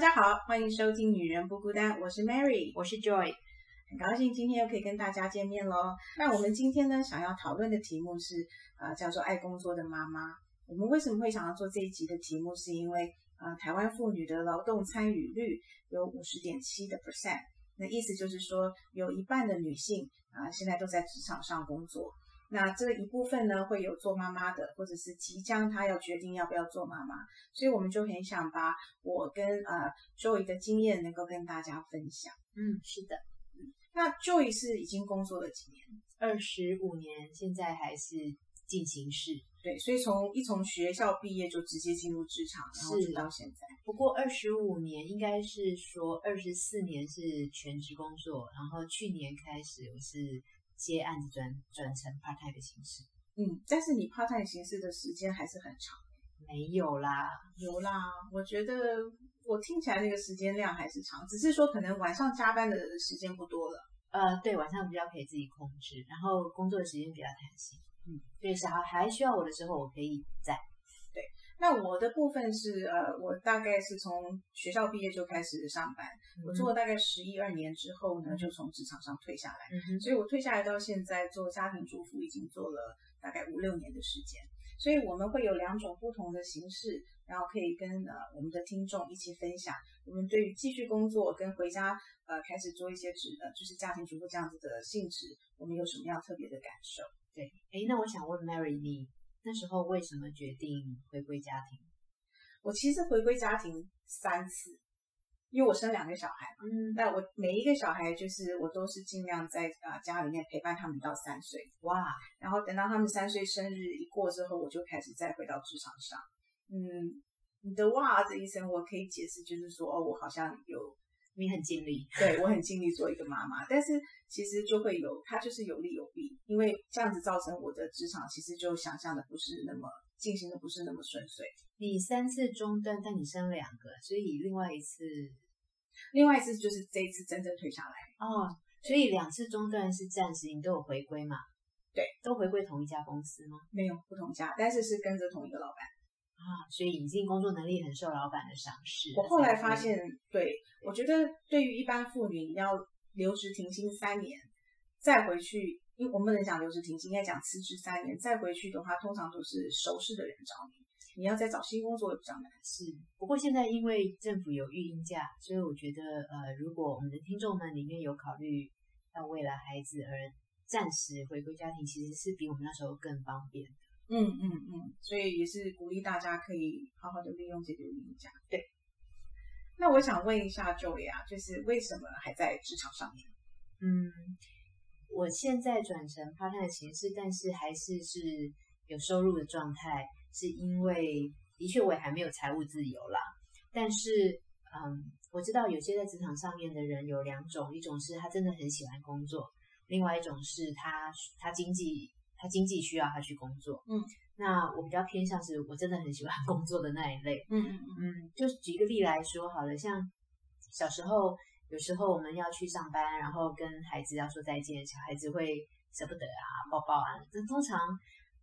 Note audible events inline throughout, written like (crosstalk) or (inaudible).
大家好，欢迎收听《女人不孤单》，我是 Mary，我是 Joy，很高兴今天又可以跟大家见面喽。那我们今天呢，想要讨论的题目是，呃，叫做“爱工作的妈妈”。我们为什么会想要做这一集的题目？是因为，呃，台湾妇女的劳动参与率有五十点七的 percent，那意思就是说，有一半的女性啊，现在都在职场上工作。那这一部分呢，会有做妈妈的，或者是即将她要决定要不要做妈妈，所以我们就很想把我跟呃 Joy 的经验能够跟大家分享。嗯，是的。那 Joy 是已经工作了几年？二十五年，现在还是进行式。对，所以从一从学校毕业就直接进入职场，然后就到现在。不过二十五年应该是说二十四年是全职工作，然后去年开始我是。接案子转转成 part time 的形式，嗯，但是你 part time 形式的时间还是很长，没有啦，有啦，我觉得我听起来那个时间量还是长，只是说可能晚上加班的时间不多了，呃，对，晚上比较可以自己控制，然后工作的时间比较弹性，嗯，对，小孩还需要我的时候，我可以在。那我的部分是，呃，我大概是从学校毕业就开始上班，我做了大概十一二年之后呢，就从职场上退下来，所以我退下来到现在做家庭主妇已经做了大概五六年的时间，所以我们会有两种不同的形式，然后可以跟呃我们的听众一起分享，我们对于继续工作跟回家呃开始做一些职呃就是家庭主妇这样子的性质，我们有什么样特别的感受？对，哎，那我想问 Mary 你。那时候为什么决定回归家庭？我其实回归家庭三次，因为我生两个小孩嘛。嗯，那我每一个小孩就是我都是尽量在啊家里面陪伴他们到三岁。哇，然后等到他们三岁生日一过之后，我就开始再回到职场上。嗯，你的哇这一声我可以解释，就是说哦，我好像有。你很尽力，(laughs) 对我很尽力做一个妈妈，但是其实就会有，它就是有利有弊，因为这样子造成我的职场其实就想象的不是那么进行的不是那么顺遂。你三次中断，但你生两个，所以另外一次，另外一次就是这一次真正退下来哦。所以两次中断是暂时，你都有回归嘛？对，都回归同一家公司吗？没有，不同家，但是是跟着同一个老板。啊，所以引进工作能力很受老板的赏识。我后来发现，对我觉得对于一般妇女，你要留职停薪三年，再回去，因为我们不能讲留职停薪，应该讲辞职三年，再回去的话，通常都是熟识的人找你。你要再找新工作也比较难。是，不过现在因为政府有育婴假，所以我觉得，呃，如果我们的听众们里面有考虑要为了孩子而暂时回归家庭，其实是比我们那时候更方便的。嗯嗯嗯，所以也是鼓励大家可以好好的利用这个年假。对，那我想问一下 Joy 啊，就是为什么还在职场上面？嗯，我现在转成 part time 的形式，但是还是是有收入的状态，是因为的确我也还没有财务自由啦。但是，嗯，我知道有些在职场上面的人有两种，一种是他真的很喜欢工作，另外一种是他他经济。他经济需要他去工作，嗯，那我比较偏向是我真的很喜欢工作的那一类，嗯嗯嗯，就举个例来说好了，像小时候有时候我们要去上班，然后跟孩子要说再见，小孩子会舍不得啊，抱抱啊。那通常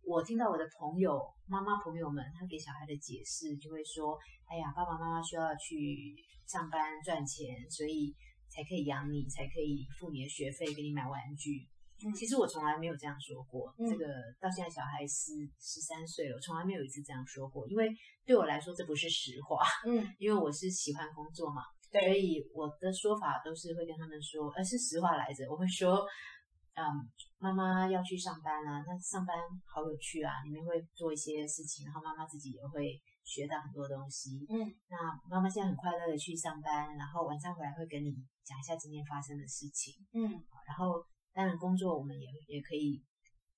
我听到我的朋友妈妈朋友们，他给小孩的解释就会说，哎呀，爸爸妈妈需要去上班赚钱，所以才可以养你，才可以付你的学费，给你买玩具。其实我从来没有这样说过，这个到现在小孩十十三岁了，我从来没有一次这样说过，因为对我来说这不是实话。嗯，(laughs) 因为我是喜欢工作嘛，所以我的说法都是会跟他们说，呃是实话来着。我会说，嗯，妈妈要去上班了，那上班好有趣啊，里面会做一些事情，然后妈妈自己也会学到很多东西。嗯，那妈妈现在很快乐的去上班，然后晚上回来会跟你讲一下今天发生的事情。嗯，然后。当然，工作我们也也可以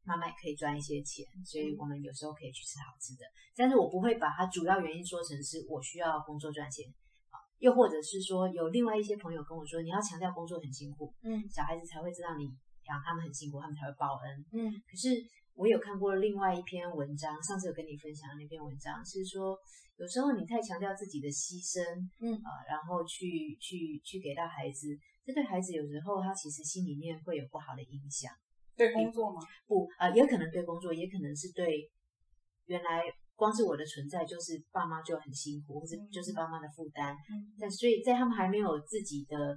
慢慢可以赚一些钱，所以我们有时候可以去吃好吃的。但是我不会把它主要原因说成是我需要工作赚钱啊，又或者是说有另外一些朋友跟我说，你要强调工作很辛苦，嗯，小孩子才会知道你养他们很辛苦，他们才会报恩，嗯。可是我有看过另外一篇文章，上次有跟你分享那篇文章，是说有时候你太强调自己的牺牲，嗯啊，然后去去去给到孩子。这对孩子有时候他其实心里面会有不好的影响，对工作吗？不，呃，也可能对工作，也可能是对原来光是我的存在就是爸妈就很辛苦，或者就是爸妈的负担。嗯。但所以在他们还没有自己的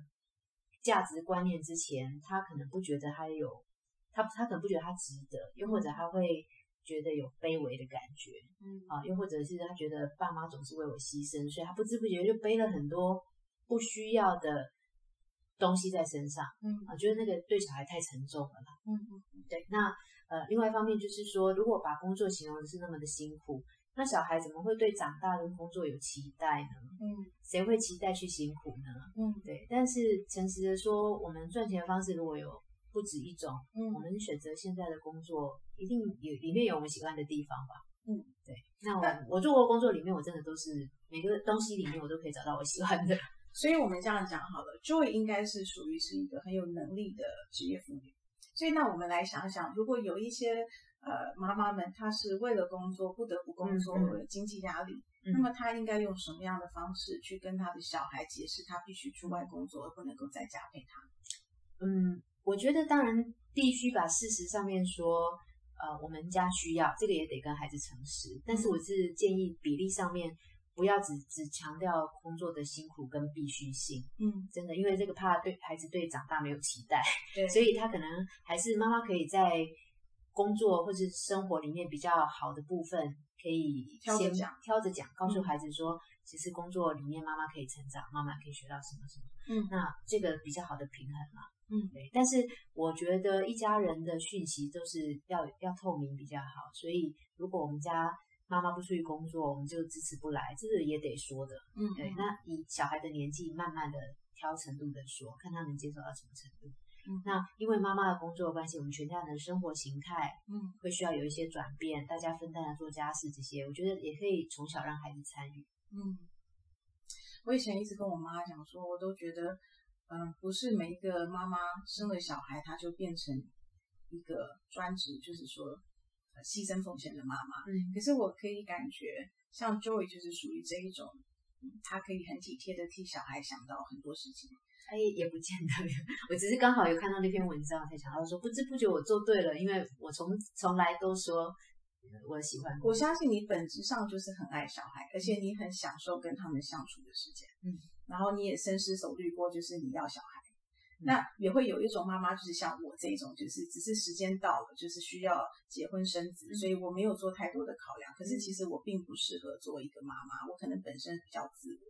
价值观念之前，他可能不觉得他有他他可能不觉得他值得，又或者他会觉得有卑微的感觉嗯。啊，又或者是他觉得爸妈总是为我牺牲，所以他不知不觉就背了很多不需要的东西在身上嗯啊，觉得那个对小孩太沉重了啦。嗯嗯对，那呃，另外一方面就是说，如果把工作形容的是那么的辛苦，那小孩怎么会对长大的工作有期待呢？嗯谁会期待去辛苦呢？嗯对，但是诚实的说，我们赚钱的方式如果有不止一种，嗯我嗯们选择现在的工作，一定有里面有我们喜欢的地方吧？嗯，对。那我我做过工作里面，我真的都是每个东西里面我都可以找到我喜欢的。所以我们这样讲好了，Joy 应该是属于是一个很有能力的职业妇女。所以那我们来想想，如果有一些呃妈妈们，她是为了工作不得不工作，嗯嗯为了经济压力，嗯那么她应该用什么样的方式去跟她的小孩解释，她必须出外工作，而不能够在家陪他？嗯，我觉得当然必须把事实上面说，呃，我们家需要这个也得跟孩子诚实，但是我是建议比例上面不要只只强调工作的辛苦跟必须性，嗯，真的，因为这个怕对孩子对长大没有期待，(laughs) 对，所以他可能还是妈妈可以在工作或者生活里面比较好的部分，可以先挑着讲告诉嗯。孩子说，其实工作里面妈妈可以成长，妈妈可以学到什么什么，嗯。那这个比较好的平衡嘛，嗯。对。但是我觉得一家人的讯息都是要要透明比较好，所以如果我们家妈妈不出去工作，我们就支持不来，这个也得说的。嗯对，那以小孩的年纪，慢慢的挑程度的说，看他能接受到什么程度。嗯那因为妈妈的工作的关系，我们全家人的生活形态嗯会需要有一些转变，大家分担的做家事这些，我觉得也可以从小让孩子参与。嗯，我以前一直跟我妈讲说，我都觉得，嗯，不是每一个妈妈生了小孩，她就变成一个专职，就是说呃牺牲奉献的妈妈。嗯可是我可以感觉，像 Joy 就是属于这一种，嗯，她可以很体贴的替小孩想到很多事情。哎，也不见得，我只是刚好有看到那篇文章，才想到说，不知不觉我做对了，因为我从从来都说呃我喜欢我相信你本质上就是很爱小孩，而且你很享受跟他们相处的时间。嗯，然后你也深思熟虑过，就是你要小孩。嗯那也会有一种妈妈，就是像我这种，就是只是时间到了，就是需要结婚生子，嗯所以我没有做太多的考量。可是其实我并不适合做一个妈妈，我可能本身比较自我，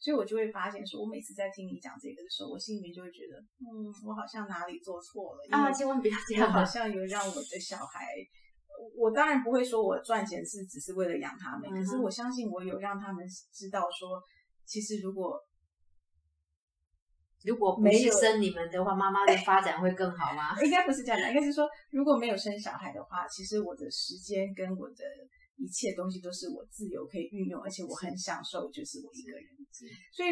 所以我就会发现说，我每次在听你讲这个的时候，我心里面就会觉得，嗯，我好像哪里做错了，啊，千万不要这样啊！好像有让我的小孩，我当然不会说我赚钱是只是为了养他们，嗯可是我相信我有让他们知道说，其实如果如果不没有是生你们的话，妈妈的发展会更好吗？(laughs) 应该不是这样的，应该是说如果没有生小孩的话，其实我的时间跟我的一切东西都是我自由可以运用，而且我很享受，就是我一个人。所以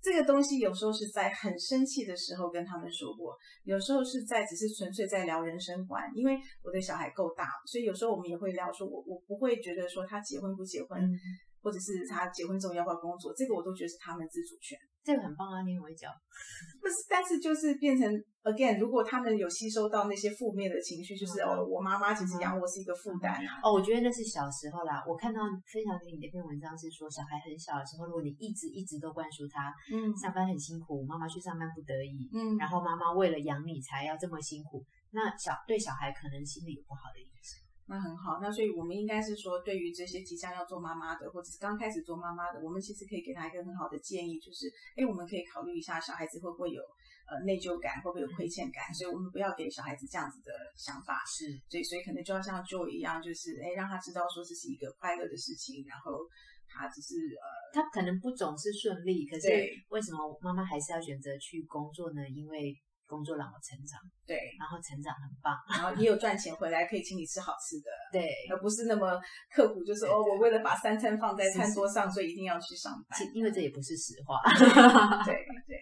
这个东西有时候是在很生气的时候跟他们说过，有时候是在只是纯粹在聊人生观，因为我的小孩够大，所以有时候我们也会聊说我我不会觉得说他结婚不结婚，嗯，或者是他结婚之后要不要工作，这个我都觉得是他们自主权。这个很棒啊，你很会教。(laughs) 不是，但是就是变成 again，如果他们有吸收到那些负面的情绪，就是、嗯哦，我妈妈其实养我是一个负担啊。哦，我觉得那是小时候啦。我看到分享给你的一篇文章是说，小孩很小的时候，如果你一直一直都灌输他嗯上班很辛苦，妈妈去上班不得已，嗯然后妈妈为了养你才要这么辛苦，那小对小孩可能心里有不好的影响。那很好，那所以我们应该是说，对于这些即将要做妈妈的，或者是刚开始做妈妈的，我们其实可以给他一个很好的建议，就是，哎，我们可以考虑一下小孩子会不会有呃内疚感，会不会有亏欠感，所以我们不要给小孩子这样子的想法。是，所以，所以可能就要像 Joe 一样，就是哎，让他知道说这是一个快乐的事情，然后他只是呃，他可能不总是顺利，可是为什么妈妈还是要选择去工作呢？因为工作让我成长，对，然后成长很棒。然后也有赚钱回来可以请你吃好吃的，对，而不是那么刻苦，就是哦，我为了把三餐放在餐桌上，所以一定要去上班。因为这也不是实话。(laughs) 对对，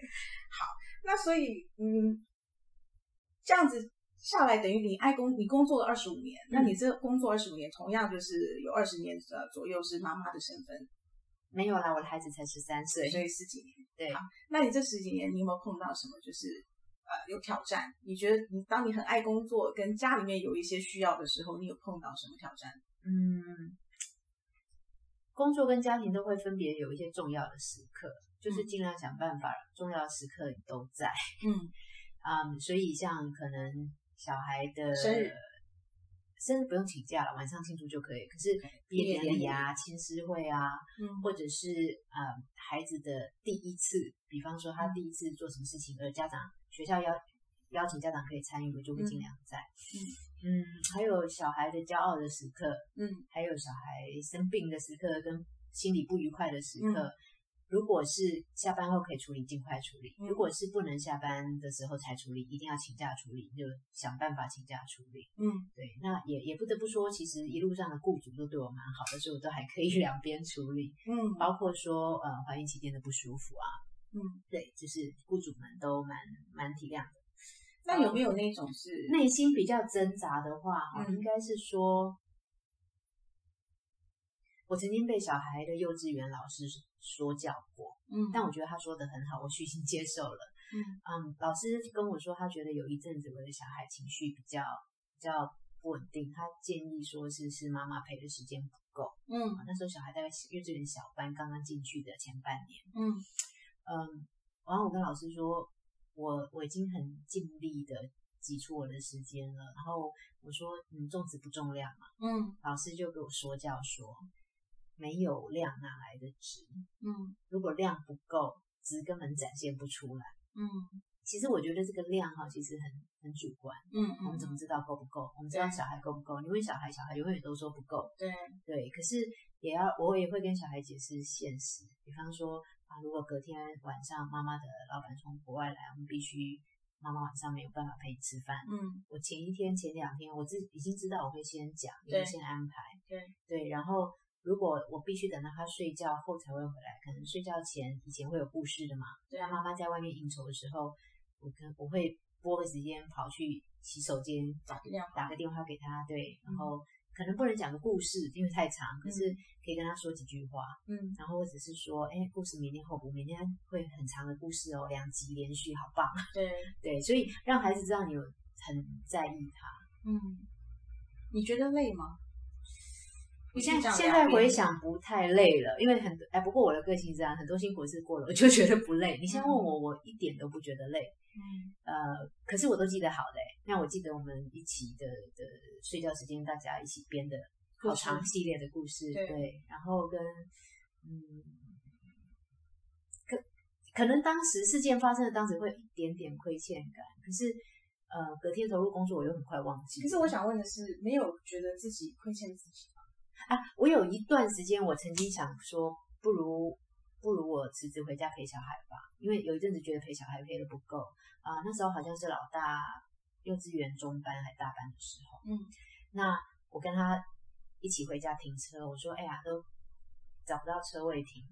好，那所以嗯，这样子下来，等于你爱工，你工作了二十五年，那你这工作二十五年，同样就是有二十年呃左右是妈妈的身份，没有啦，我的孩子才十三岁，所以十几年。对。好，那你这十几年，你有没有碰到什么就是呃有挑战？你觉得你当你很爱工作，跟家里面有一些需要的时候，你有碰到什么挑战？嗯，工作跟家庭都会分别有一些重要的时刻，就是尽量想办法，重要的时刻都在。嗯 (laughs) 嗯，所以像可能小孩的生日，生日不用请假了，晚上庆祝就可以。可是毕业典礼啊、亲师会啊，嗯或者是呃孩子的第一次，比方说他第一次做什么事情，而家长学校邀邀请家长可以参与，我就会尽量在。嗯。还有小孩的骄傲的时刻，嗯。还有小孩生病的时刻跟心里不愉快的时刻。嗯。如果是下班后可以处理，尽快处理；嗯。如果是不能下班的时候才处理，一定要请假处理，就想办法请假处理。嗯。对，那也也不得不说，其实一路上的雇主都对我蛮好的，所以我都还可以两边处理，嗯。包括说呃怀孕期间的不舒服啊，嗯，对，就是雇主们都蛮蛮体谅的。那有没有那种是内心比较挣扎的话，哈、嗯应该是说，我曾经被小孩的幼稚园老师说教过，嗯但我觉得他说的很好，我虚心接受了。嗯嗯，老师跟我说，他觉得有一阵子我的小孩情绪比较比较不稳定，他建议说是是妈妈陪的时间不够。嗯那时候小孩大概幼稚园小班刚刚进去的前半年，嗯嗯，然后我跟老师说，我我已经很尽力的挤出我的时间了，然后我说，嗯，重质不重量嘛，嗯老师就给我说教说，没有量哪来的值？嗯如果量不够，值根本展现不出来。嗯其实我觉得这个量哈，其实很很主观。嗯我们怎么知道够不够？我们知道小孩够不够？你问小孩，小孩永远都说不够。对对，可是也要我也会跟小孩解释现实，比方说啊，如果隔天晚上妈妈的老板从国外来，我们必须妈妈晚上没有办法陪你吃饭。嗯我前一天、前两天，我自已经知道我会先讲，对也会先安排。对对，然后如果我必须等到他睡觉后才会回来，可能睡觉前以前会有故事的嘛。对那妈妈在外面应酬的时候，我跟我会拨个时间跑去洗手间打个电话打个电话给他，对，然嗯后可能不能讲个故事，因为太长，可是可以跟他说几句话，嗯。然后或者是说，哎，故事明天后补，明天会很长的故事哦，两集连续，好棒，对。对，所以让孩子知道你有很在意他。嗯，你觉得累吗？我现在现在回想不太累了，因为很多哎，不过我的个性是这样，很多辛苦事过了，我就觉得不累。你现在问我，我一点都不觉得累。嗯呃，可是我都记得好的、欸，那我记得我们一起的的睡觉时间，大家一起编的好长系列的故事，对然后跟嗯，可可能当时事件发生的当时会有一点点亏欠感，可是呃，隔天投入工作，我又很快忘记。可是我想问的是，没有觉得自己亏欠自己吗？啊，我有一段时间，我曾经想说，不如不如我辞职回家陪小孩吧，因为有一阵子觉得陪小孩陪的不够。啊、那时候好像是老大幼稚园中班还大班的时候，嗯。那我跟他一起回家停车，我说，哎呀，都找不到车位停，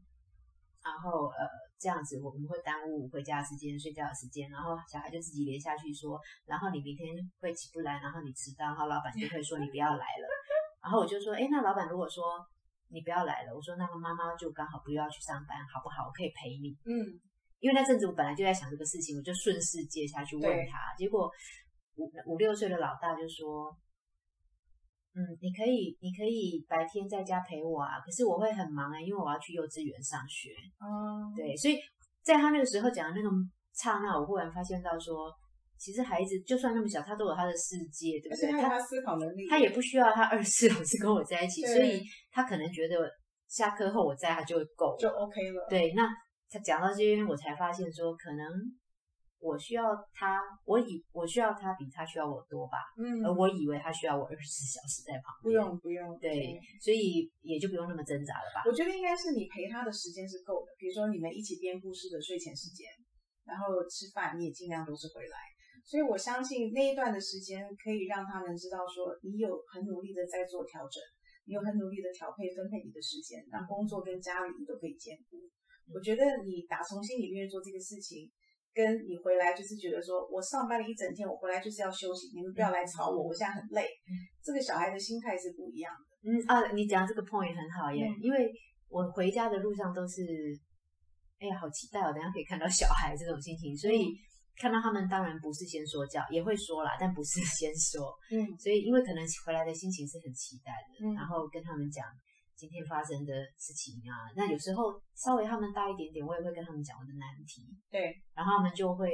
然后呃这样子我们会耽误回家的时间、睡觉的时间，然后小孩就自己连下去说，然后你明天会起不来，然后你迟到，然后老板就会说你不要来了。然后我就说，哎，那老板如果说你不要来了，我说那个妈妈就刚好不要去上班，好不好？我可以陪你。嗯因为那阵子我本来就在想这个事情，我就顺势接下去问他，结果五五六岁的老大就说，嗯，你可以你可以白天在家陪我啊，可是我会很忙啊、因为我要去幼稚园上学。哦，对，所以在他那个时候讲的那个刹那，我忽然发现到说，其实孩子就算那么小，他都有他的世界，对不对？他他思考能力，他也不需要他二十四小时跟我在一起，所以他可能觉得下课后我在他就够了就 OK 了。对，那他讲到这边，我才发现说，可能我需要他，我以我需要他比他需要我多吧，嗯，而我以为他需要我二十四小时在旁边不，用不用，对，所以也就不用那么挣扎了吧。我觉得应该是你陪他的时间是够的，比如说你们一起编故事的睡前时间，然后吃饭你也尽量都是回来。所以我相信那一段的时间可以让他们知道说你有很努力的在做调整，你有很努力的调配分配你的时间，让工作跟家里你都可以兼顾。我觉得你打从心里面做这个事情，跟你回来就是觉得说我上班了一整天，我回来就是要休息，你们不要来吵我，我现在很累。这个小孩的心态是不一样的。嗯啊，你讲这个 point 很好耶，嗯因为我回家的路上都是，哎呀，好期待哦，等下可以看到小孩这种心情，所以。看到他们当然不是先说教，也会说啦，(laughs) 但不是先说。嗯所以因为可能回来的心情是很期待的，嗯然后跟他们讲今天发生的事情啊。那有时候稍微他们大一点点，我也会跟他们讲我的难题，对，然后他们就会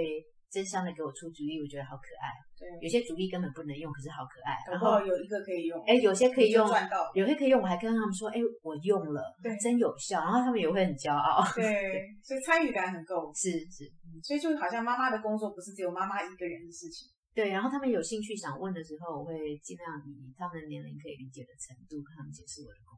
争相的给我出主意，我觉得好可爱。对，有些主意根本不能用，可是好可爱。然然后后有一个可以用，哎，有些可以用，赚到，有些可以用，我还跟他们说，哎，我用了，对真有效。然后他们也会很骄傲。对，(laughs) 所以参与感很够，是是，所以就好像妈妈的工作不是只有妈妈一个人的事情。对。然后他们有兴趣想问的时候，我会尽量以他们的年龄可以理解的程度，跟他们解释我的工作。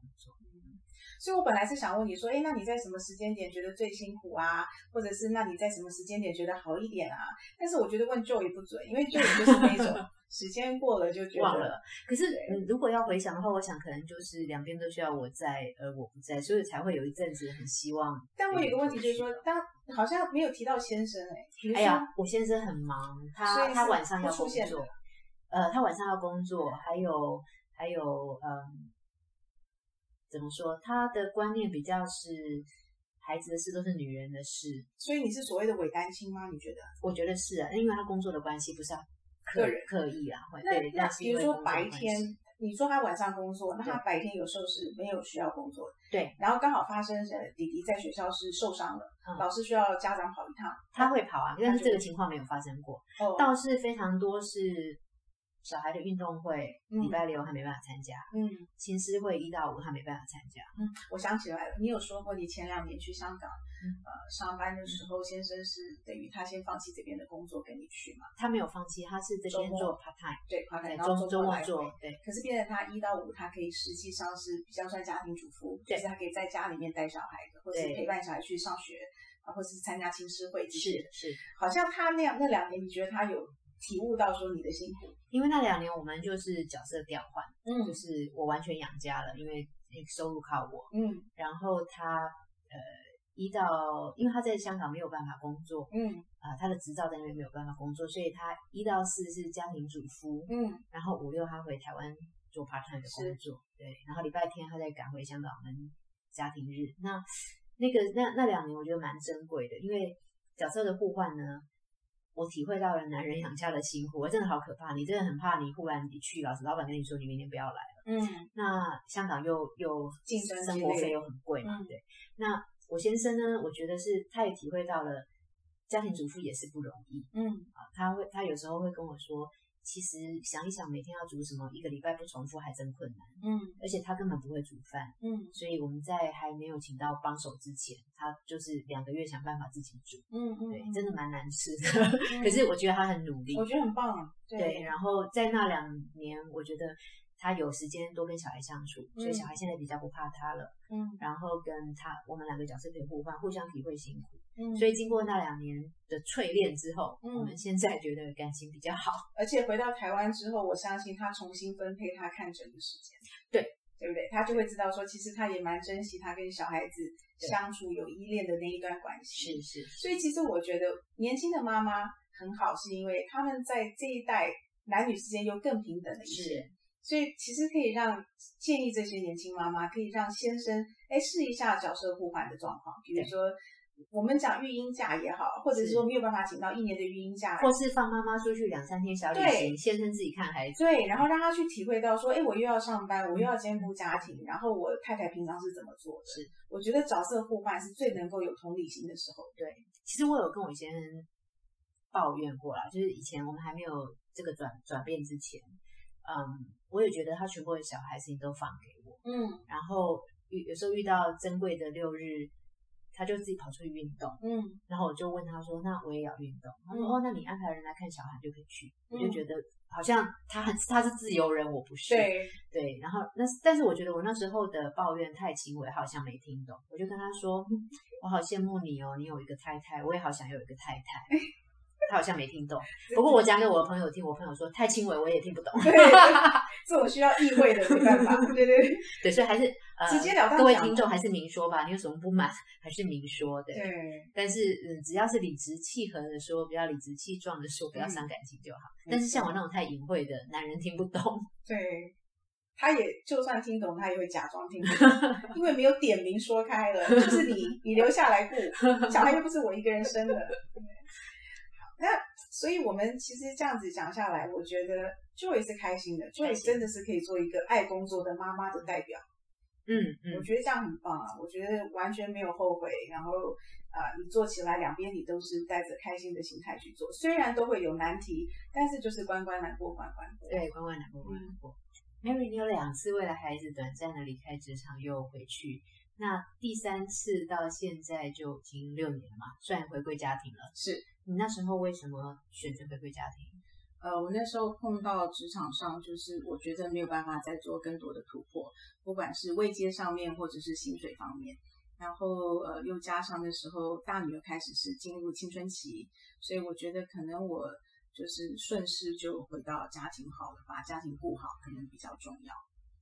所以我本来是想问你说，哎，那你在什么时间点觉得最辛苦啊？或者是那你在什么时间点觉得好一点啊？但是我觉得问 Joe 也不准，因为 Joe 就是那种 (laughs) 时间过了就觉得忘了。可是如果要回想的话，我想可能就是两边都需要我在，而我不在，所以才会有一阵子很希望。但我有一个问题就是说，当好像没有提到先生哎、哎呀，我先生很忙，他他晚上要工作，呃，他晚上要工作，还有还有嗯，怎么说？他的观念比较是孩子的事都是女人的事，所以你是所谓的伪单亲吗？你觉得？我觉得是啊，因为他工作的关系，不是要刻个人刻意啊，会那对，那比如说白天，你说他晚上工作，那他白天有时候是没有需要工作的，对，然后刚好发生呃弟弟在学校是受伤了，嗯老师需要家长跑一趟，他会跑啊，但是这个情况没有发生过，哦，倒是非常多是小孩的运动会，嗯礼拜六他没办法参加，嗯琴师会一到五他没办法参加，嗯，我想起来了，你有说过你前两年去香港，嗯呃，上班的时候，先生是等于他先放弃这边的工作跟你去嘛？他没有放弃，他是这边做 part time，对，跨对，然后周周末来做，对可是变成他一到五，他可以实际上是比较算家庭主妇，就对是他可以在家里面带小孩的，或是陪伴小孩去上学，啊，或是参加青师会这是。是，好像他那样那两年，你觉得他有体悟到说你的辛苦？因为那两年我们就是角色调换，嗯。就是我完全养家了，因为收入靠我，嗯。然后他呃一到，因为他在香港没有办法工作，嗯。啊、他的执照在那边没有办法工作，所以他一到四是家庭主夫，嗯。然后五六他回台湾做 part time 的工作，对，然后礼拜天他再赶回香港我们家庭日。那那个那那两年我觉得蛮珍贵的，因为角色的互换呢，我体会到了男人养家的辛苦，我真的好可怕，你真的很怕你忽然你去，老师老板跟你说你明天不要来了，嗯那香港又又竞争生活费又很贵嘛，嗯对。那我先生呢，我觉得是他也体会到了家庭主妇也是不容易，嗯啊，他会他有时候会跟我说，其实想一想每天要煮什么，一个礼拜不重复还真困难，嗯而且他根本不会煮饭，嗯所以我们在还没有请到帮手之前，他就是两个月想办法自己煮，嗯嗯，对，真的蛮难吃的，可是我觉得他很努力，我觉得很棒。对，然后在那两年，我觉得他有时间多跟小孩相处，所以嗯小孩现在比较不怕他了，嗯然后跟他我们两个角色可以互换，互相体会辛苦。嗯，所以经过那两年的淬炼之后，嗯。我们现在觉得感情比较好。(laughs) 而且回到台湾之后，我相信他重新分配他看诊的时间，对。对不对？他就会知道说，其实他也蛮珍惜他跟小孩子相处有依恋的那一段关系。是是，所以其实我觉得年轻的妈妈很好，是因为他们在这一代男女之间又更平等了一些。是。所以其实可以让建议这些年轻妈妈可以让先生哎试一下角色互换的状况，比如说我们讲育婴假也好，或者是是说没有办法请到一年的育婴假，或是放妈妈出去两三天小旅行，先生自己看孩子。对，然后让他去体会到说，哎，我又要上班，我又要兼顾家庭，然后我太太平常是怎么做的？是，我觉得角色互换是最能够有同理心的时候。对，其实我有跟我先生抱怨过啦，就是以前我们还没有这个转转变之前，嗯，我也觉得他全部的小孩事情都放给我，嗯然后遇有时候遇到珍贵的六日，他就自己跑出去运动，嗯然后我就问他说：“那我也要运动？”他说：“嗯哦，那你安排人来看小孩就可以去。我就嗯觉得好像他很他是自由人，我不是。对，对，然后那但是我觉得我那时候的抱怨太轻微，好像没听懂。我就跟他说：“嗯我好羡慕你哦，你有一个太太，我也好想有一个太太。”他好像没听懂。(laughs) 不过我讲给我的朋友听，我朋友说太轻微，我也听不懂。对，(laughs) 这我需要意会的没办法。对对对对，所以还是呃，直接了当各位讲听众还是明说吧，你有什么不满还是明说的。对，但是嗯，只要是理直气和的说，不要理直气壮的说，不要伤感情就好。但是像我那种太隐晦的，男人听不懂。对，他也就算听懂，他也会假装听不懂，因为没有点名说开了，就是你，你留下来顾，小孩又不是我一个人生的。好，那所以我们其实这样子讲下来，我觉得 Joy 是开心的，Joy 真的是可以做一个爱工作的妈妈的代表。嗯嗯，我觉得这样很棒啊！我觉得完全没有后悔，然后啊、你做起来两边你都是带着开心的心态去做，虽然都会有难题，但是就是关关难过关关过。对，关关难过关关过。Mary，你有两次为了孩子短暂的离开职场又回去，那第三次到现在就已经六年了嘛，算回归家庭了。是，你那时候为什么选择回归家庭？呃，我那时候碰到职场上，就是我觉得没有办法再做更多的突破，不管是位阶上面或者是薪水方面。然后呃，又加上那时候大女儿开始是进入青春期，所以我觉得可能我就是顺势就回到家庭好了，把家庭顾好可能比较重要。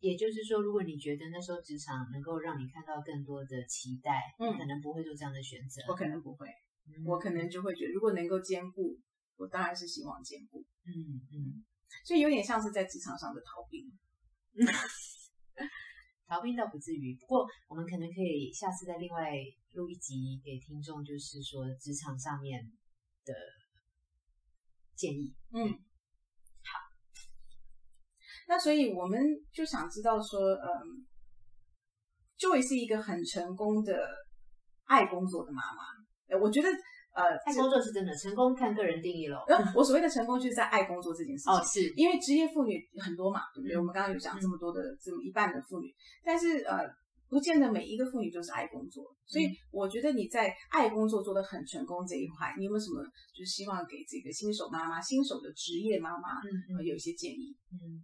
也就是说，如果你觉得那时候职场能够让你看到更多的期待，嗯你可能不会做这样的选择。我可能不会，嗯我可能就会觉得，如果能够兼顾，我当然是希望兼顾，嗯嗯，所以有点像是在职场上的逃兵。(laughs) 逃兵倒不至于，不过我们可能可以下次再另外录一集给听众，就是说职场上面的建议。嗯，好。那所以我们就想知道说，嗯，Joy 是一个很成功的爱工作的妈妈。呃我觉得，呃，(laughs) 爱工作是真的成功，看个人定义喽。我所谓的成功就是在爱工作这件事情。哦，是，因为职业妇女很多嘛，对不对？嗯我们刚刚有讲这么多的，这么一半的妇女，但是呃，不见得每一个妇女都是爱工作，所以嗯我觉得你在爱工作做得很成功这一块，你有没有什么就是希望给这个新手妈妈、新手的职业妈妈、嗯呃有一些建议？嗯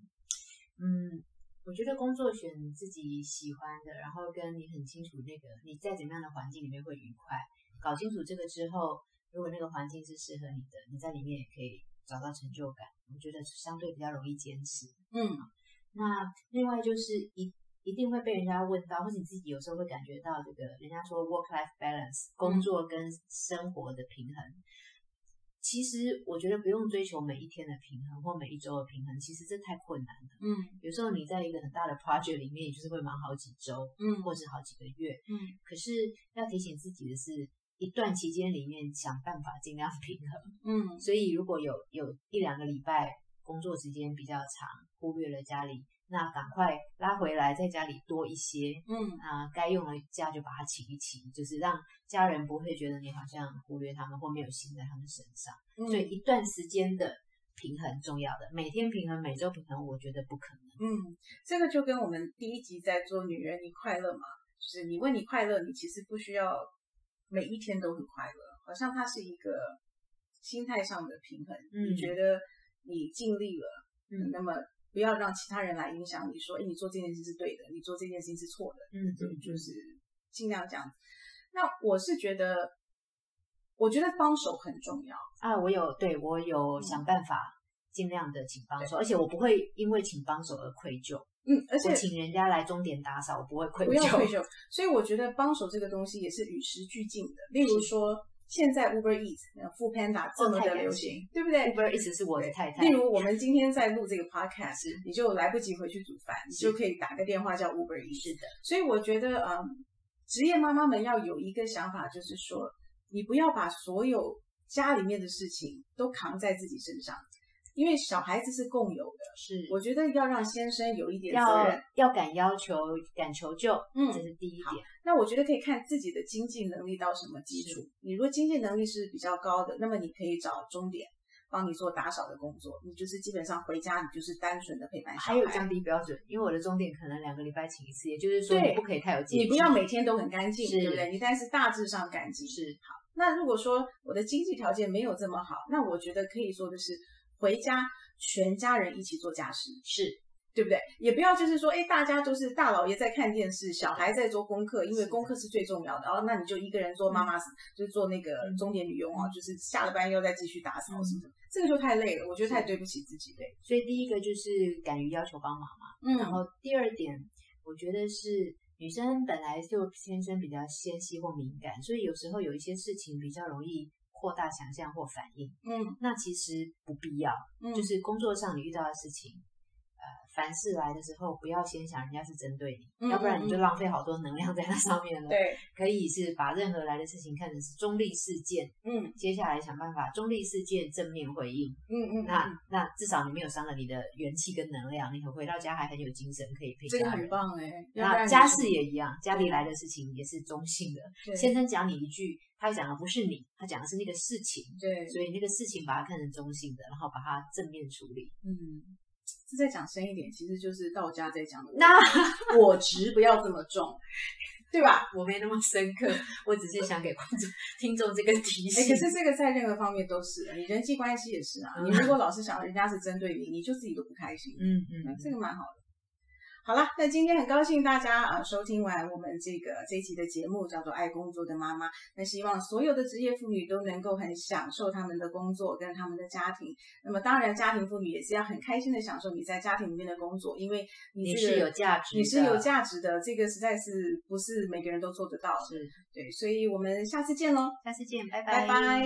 嗯，我觉得工作选自己喜欢的，然后跟你很清楚那个你在怎么样的环境里面会愉快，搞清楚这个之后，如果那个环境是适合你的，你在里面也可以找到成就感，我觉得相对比较容易坚持。嗯那另外就是一一定会被人家问到，或者你自己有时候会感觉到这个人家说 work life balance 工作跟生活的平衡。其实我觉得不用追求每一天的平衡或每一周的平衡，其实这太困难了。嗯有时候你在一个很大的 project 里面，也就是会忙好几周嗯或者好几个月。嗯可是要提醒自己的是，一段期间里面想办法尽量平衡。嗯所以如果有有一两个礼拜工作时间比较长，忽略了家里，那赶快拉回来，在家里多一些。嗯啊，该用的假就把它请一请，就是让家人不会觉得你好像忽略他们或没有心在他们身上。嗯，所以一段时间的平衡重要的，每天平衡、每周平衡，我觉得不可能。嗯，这个就跟我们第一集在做“女人你快乐吗”，就是你问你快乐，你其实不需要每一天都很快乐，好像它是一个心态上的平衡。嗯你觉得你尽力了，嗯那么不要让其他人来影响你说，哎，你做这件事是对的，你做这件事情是错的，嗯就就是尽量这样子。那我是觉得，我觉得帮手很重要。啊，我有对我有想办法尽量的请帮手，而且我不会因为请帮手而愧疚。嗯，而且我请人家来终点打扫，我不会愧不用愧 (laughs) 疚。所以我觉得帮手这个东西也是与时俱进的。例如说，现在 Uber Eats、富 Panda 这么的流行谢，对不对？Uber Eats 是我的太太。例如我们今天在录这个 (laughs) podcast，你就来不及回去煮饭，你就可以打个电话叫 Uber Eats。是的，所以我觉得，嗯，职业妈妈们要有一个想法，就是说，你不要把所有家里面的事情都扛在自己身上，因为小孩子是共有的。是我觉得要让先生有一点责任。要敢要求、敢求救，嗯这是第一点。那我觉得可以看自己的经济能力到什么基础。你如果经济能力是比较高的，那么你可以找钟点帮你做打扫的工作，你就是基本上回家你就是单纯的陪伴小孩。还有降低标准，因为我的终点可能两个礼拜请一次，也就是说你不可以太有洁癖，你不要每天都很干净，对不对？你但是大致上干净。是好那如果说我的经济条件没有这么好，那我觉得可以做的是回家全家人一起做家事，是。对不对？也不要就是说，哎，大家都是大老爷在看电视，小孩在做功课，因为功课是最重要的。然后那你就一个人做妈妈，就是做那个嗯。钟点女佣哦，就是下了班又再继续打扫嗯什么的，这个就太累了，我觉得太对不起自己对。所以第一个就是敢于要求帮忙嘛，嗯。然后第二点，我觉得是女生本来就天生比较纤细或敏感，所以有时候有一些事情比较容易扩大想象或反应。嗯那其实不必要，嗯，就是工作上你遇到的事情，呃，凡事来的时候，不要先想人家是针对你，嗯要不然你就浪费好多能量在那上面了。，对，可以是把任何来的事情看成是中立事件，嗯接下来想办法中立事件正面回应。嗯嗯，那嗯那至少你没有伤了你的元气跟能量，你回到家还很有精神可以陪这个很。棒哎。要不然你那家事也一样，家里来的事情也是中性的。先生讲你一句，他讲的不是你，他讲的是那个事情，对，所以那个事情把它看成中性的，然后把它正面处理。嗯，这再讲深一点，其实就是道家在讲的，那我执不要这么重，(laughs) 对吧？我没那么深刻，我只是想给观众、听众这个提哎，醒。可是这个在任何方面都是，你人际关系也是啊。嗯你如果老是想人家是针对你，你就自己都不开心。嗯那嗯，这个蛮好的。好了，那今天很高兴大家啊、呃收听完我们这个这一期的节目，叫做《爱工作的妈妈》。那希望所有的职业妇女都能够很享受他们的工作跟他们的家庭。那么当然，家庭妇女也是要很开心的享受你在家庭里面的工作，因为你这个你是有价值的，你是有价值的，这个实在是不是每个人都做得到。是。对，所以我们下次见喽，下次见，拜拜拜